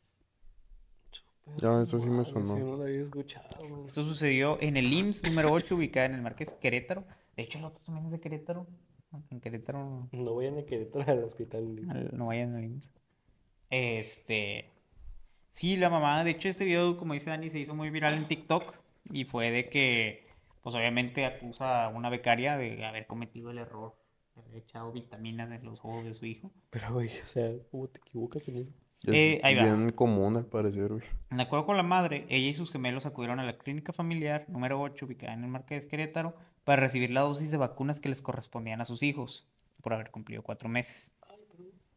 Ya, eso sí me sonó. sí, no lo había escuchado. Esto sucedió en el IMSS número 8, ubicada en el Marqués Querétaro. De hecho, el otro también es de Querétaro. En Querétaro No vayan a Querétaro al hospital. al- no vayan al IMSS. Este. Sí, la mamá, de hecho, este video, como dice Dani, se hizo muy viral en TikTok. Y fue de que, pues obviamente acusa a una becaria de haber cometido el error haber echado vitaminas en los ojos de su hijo. Pero, güey, o sea, ¿cómo te equivocas en eso? Eh, Es ahí va. bien común al parecer, güey. De acuerdo con la madre, ella y sus gemelos acudieron a la clínica familiar número 8, ubicada en el Marqués Querétaro, para recibir la dosis de vacunas que les correspondían a sus hijos, por haber cumplido cuatro meses.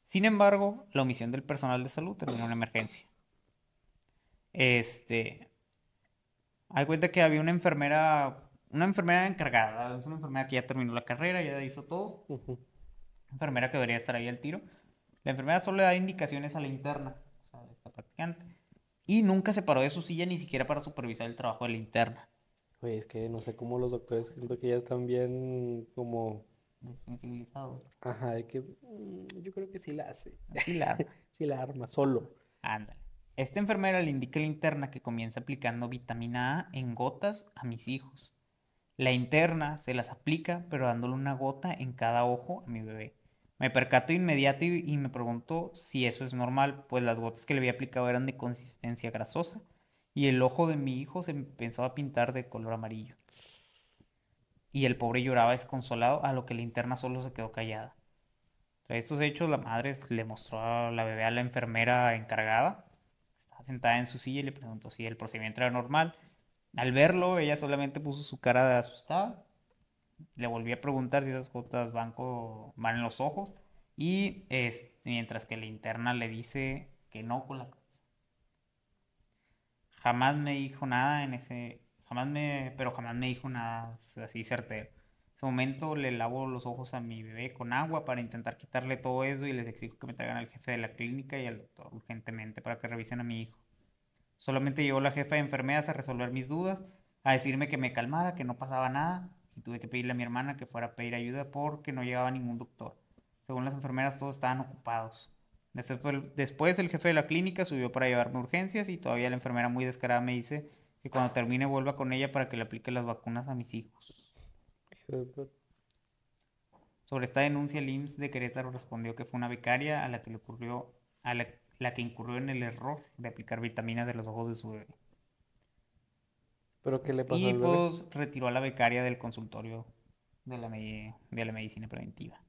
Sin embargo, la omisión del personal de salud terminó en emergencia. Este. Hay cuenta que había una enfermera, una enfermera encargada, es una enfermera que ya terminó la carrera, ya hizo todo, Ujú. enfermera que debería estar ahí al tiro. La enfermera solo le da indicaciones a la interna, o sea, a esta practicante. Y nunca se paró de su silla ni siquiera para supervisar el trabajo de la interna. Güey, es que no sé cómo los doctores siento que ya están bien como... Desensibilizado. Ajá, de que mm, yo creo que sí la hace. Así la- (laughs) Sí la arma, solo. Ándale. Esta enfermera le indica a la interna que comienza aplicando vitamina A en gotas a mis hijos. La interna se las aplica, pero dándole una gota en cada ojo a mi bebé. Me percato inmediato y, y me pregunto si eso es normal, pues las gotas que le había aplicado eran de consistencia grasosa y el ojo de mi hijo se empezó a pintar de color amarillo. Y el pobre lloraba desconsolado, a lo que la interna solo se quedó callada. Tras estos hechos, la madre le mostró a la bebé a la enfermera encargada. Estaba sentada en su silla y le preguntó si el procedimiento era normal. Al verlo, ella solamente puso su cara de asustada. Le volví a preguntar si esas gotas van, co- van en los ojos. Y este, mientras que la interna le dice que no con la cabeza. Jamás me dijo nada en ese. Jamás me. Pero jamás me dijo nada así certero. En ese momento le lavo los ojos a mi bebé con agua para intentar quitarle todo eso y les exijo que me traigan al jefe de la clínica y al doctor urgentemente para que revisen a mi hijo. Solamente llegó la jefa de enfermeras a resolver mis dudas, a decirme que me calmara, que no pasaba nada, y tuve que pedirle a mi hermana que fuera a pedir ayuda porque no llegaba ningún doctor. Según las enfermeras, todos estaban ocupados. Después, después el jefe de la clínica subió para llevarme a urgencias y todavía la enfermera muy descarada me dice que cuando termine vuelva con ella para que le aplique las vacunas a mis hijos. Sobre esta denuncia, el IMSS de Querétaro respondió que fue una becaria a la que le ocurrió, a la, la que incurrió en el error de aplicar vitaminas de los ojos de su bebé. ¿Pero qué le pasó Y al bebé? pues retiró a la becaria del consultorio de la, me- de la medicina preventiva.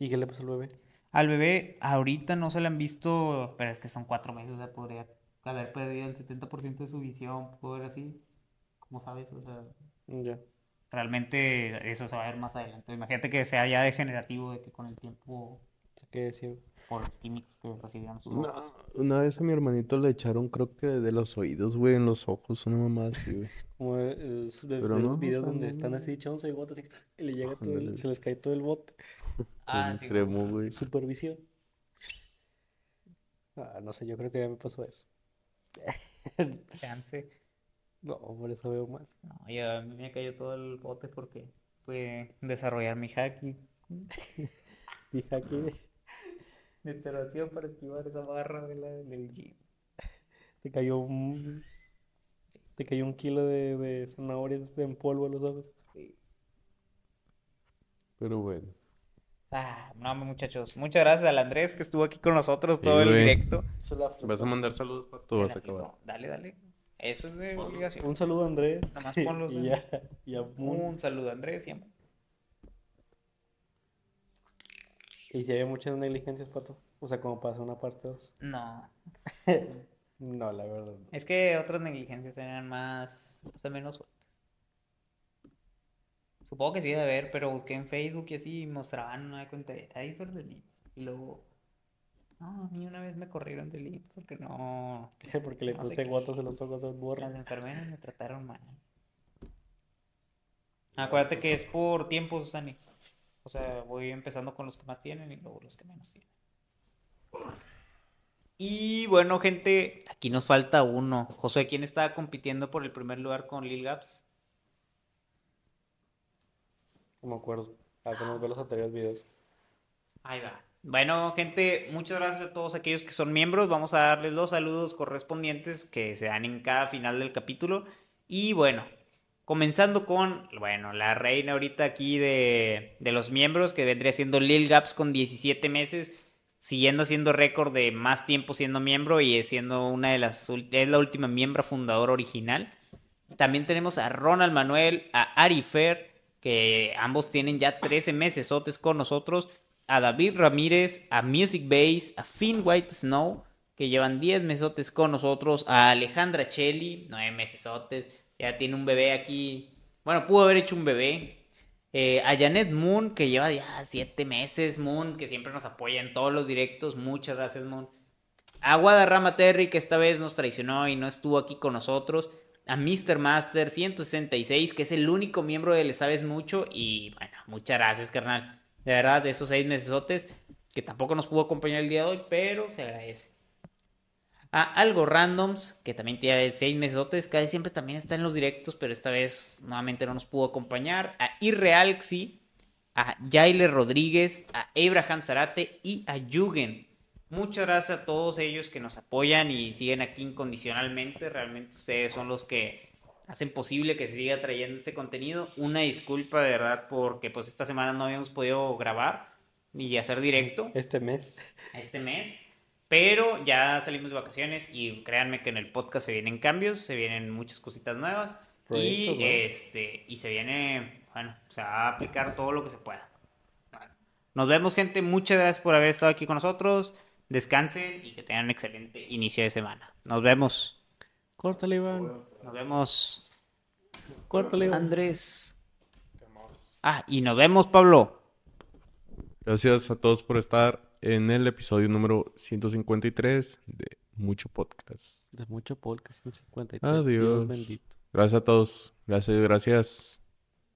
¿Y qué le pasó al bebé? Al bebé ahorita no se le han visto, pero es que son cuatro meses, o sea, podría haber perdido el 70% de su visión, poder así, como sabes, o sea, Ya. realmente eso se va a ver más adelante. Imagínate que sea ya degenerativo, de que con el tiempo, ¿Qué decía? Por los químicos que recibieron sus Una, ojos. una vez a mi hermanito le echaron, creo que de los oídos, güey, en los ojos, una mamá así, güey. (laughs) Como es de, Pero de no, los videos sea, donde no, están no. así echándose el bote así, y le llega todo el- se les cae todo el bote. (laughs) Ah, sí, extremo, güey. Supervisión. Ah, no sé, yo creo que ya me pasó eso. (laughs) chance. No, por eso veo mal. No, ya a mí me cayó todo el bote porque fue desarrollar mi hacking Fija aquí. De observación para esquivar esa barra de la, del gym. Te cayó un. Te cayó un kilo de, de zanahorias en polvo en los ojos. Sí. Pero bueno. Ah, no, muchachos. Muchas gracias al Andrés que estuvo aquí con nosotros Sí, todo el directo. ¿Vas a mandar saludos para? Vas a acabar. aplicó. Dale, dale. Eso es de obligación. Un saludo a Andrés. Nada más ponlos, (laughs) Y ya, y a Moon. Un saludo, Andrés. y a- Y si hay muchas negligencias, Pato. O sea, como pasa una parte 2. No, (laughs) No, la verdad. no. es que otras negligencias eran más, o sea, menos fuertes. Supongo que sí debe haber, pero busqué en Facebook y así mostraban una cuenta de iceberg del IMSS. Y luego, no, a mí una vez me corrieron del IMSS porque no, (laughs) Porque le No puse gotas en los ojos a un las borro. enfermeras me trataron mal. (laughs) Acuérdate que es por tiempos, Dani. O sea, voy empezando con los que más tienen y luego los que menos tienen. Y bueno, gente, aquí nos falta uno. José, ¿quién está compitiendo por el primer lugar con Lil Gaps? No me acuerdo. Apenas ver los anteriores videos. Ahí va. Bueno, gente, muchas gracias a todos aquellos que son miembros. Vamos a darles los saludos correspondientes que se dan en cada final del capítulo. Y bueno, comenzando con, bueno, la reina ahorita aquí de, de los miembros, que vendría siendo Lil Gaps con 17 meses, siguiendo siendo récord de más tiempo siendo miembro y siendo una de las, es la última miembro fundadora original. También tenemos a Ronald Manuel, a Ari Fer, que ambos tienen ya 13 meses con nosotros, a David Ramírez, a Music Base, a Finn White Snow, que llevan 10 mesotes con nosotros, a Alejandra Cheli, 9 mesesotes, ya tiene un bebé aquí, bueno, pudo haber hecho un bebé. Eh, a Janet Moon, que lleva ya 7 meses, Moon, que siempre nos apoya en todos los directos, muchas gracias Moon. A Guadarrama Terry, que esta vez nos traicionó y no estuvo aquí con nosotros. A Mr. Master 166, que es el único miembro de Le Sabes Mucho. Y bueno, muchas gracias, carnal. De verdad, de esos seis mesesotes, que tampoco nos pudo acompañar el día de hoy, pero se agradece. A Algo Randoms, que también tiene seis mesesotes, casi siempre también está en los directos, pero esta vez nuevamente no nos pudo acompañar. A Irrealxi, a Yaile Rodríguez, a Abraham Zarate y a Yugen. Muchas gracias a todos ellos que nos apoyan y siguen aquí incondicionalmente. Realmente ustedes son los que hacen posible que se siga trayendo este contenido. Una disculpa de verdad porque pues esta semana no habíamos podido grabar ni hacer directo Este mes. este mes. Pero ya salimos de vacaciones y créanme que en el podcast se vienen cambios, se vienen muchas cositas nuevas. Proyectos Y este, y se viene, bueno, se va a aplicar todo lo que se pueda. Bueno, nos vemos, gente. Muchas gracias por haber estado aquí con nosotros. Descansen y que tengan un excelente inicio de semana. Nos vemos. Córtale, Iván. Nos vemos. Córtale, Iván. Andrés. Ah, y nos vemos, Pablo. Gracias a todos por estar en el episodio número 153 de Mucho Podcast. De mucho podcast, 153. Adiós. Dios bendito. Gracias a todos. Gracias, gracias.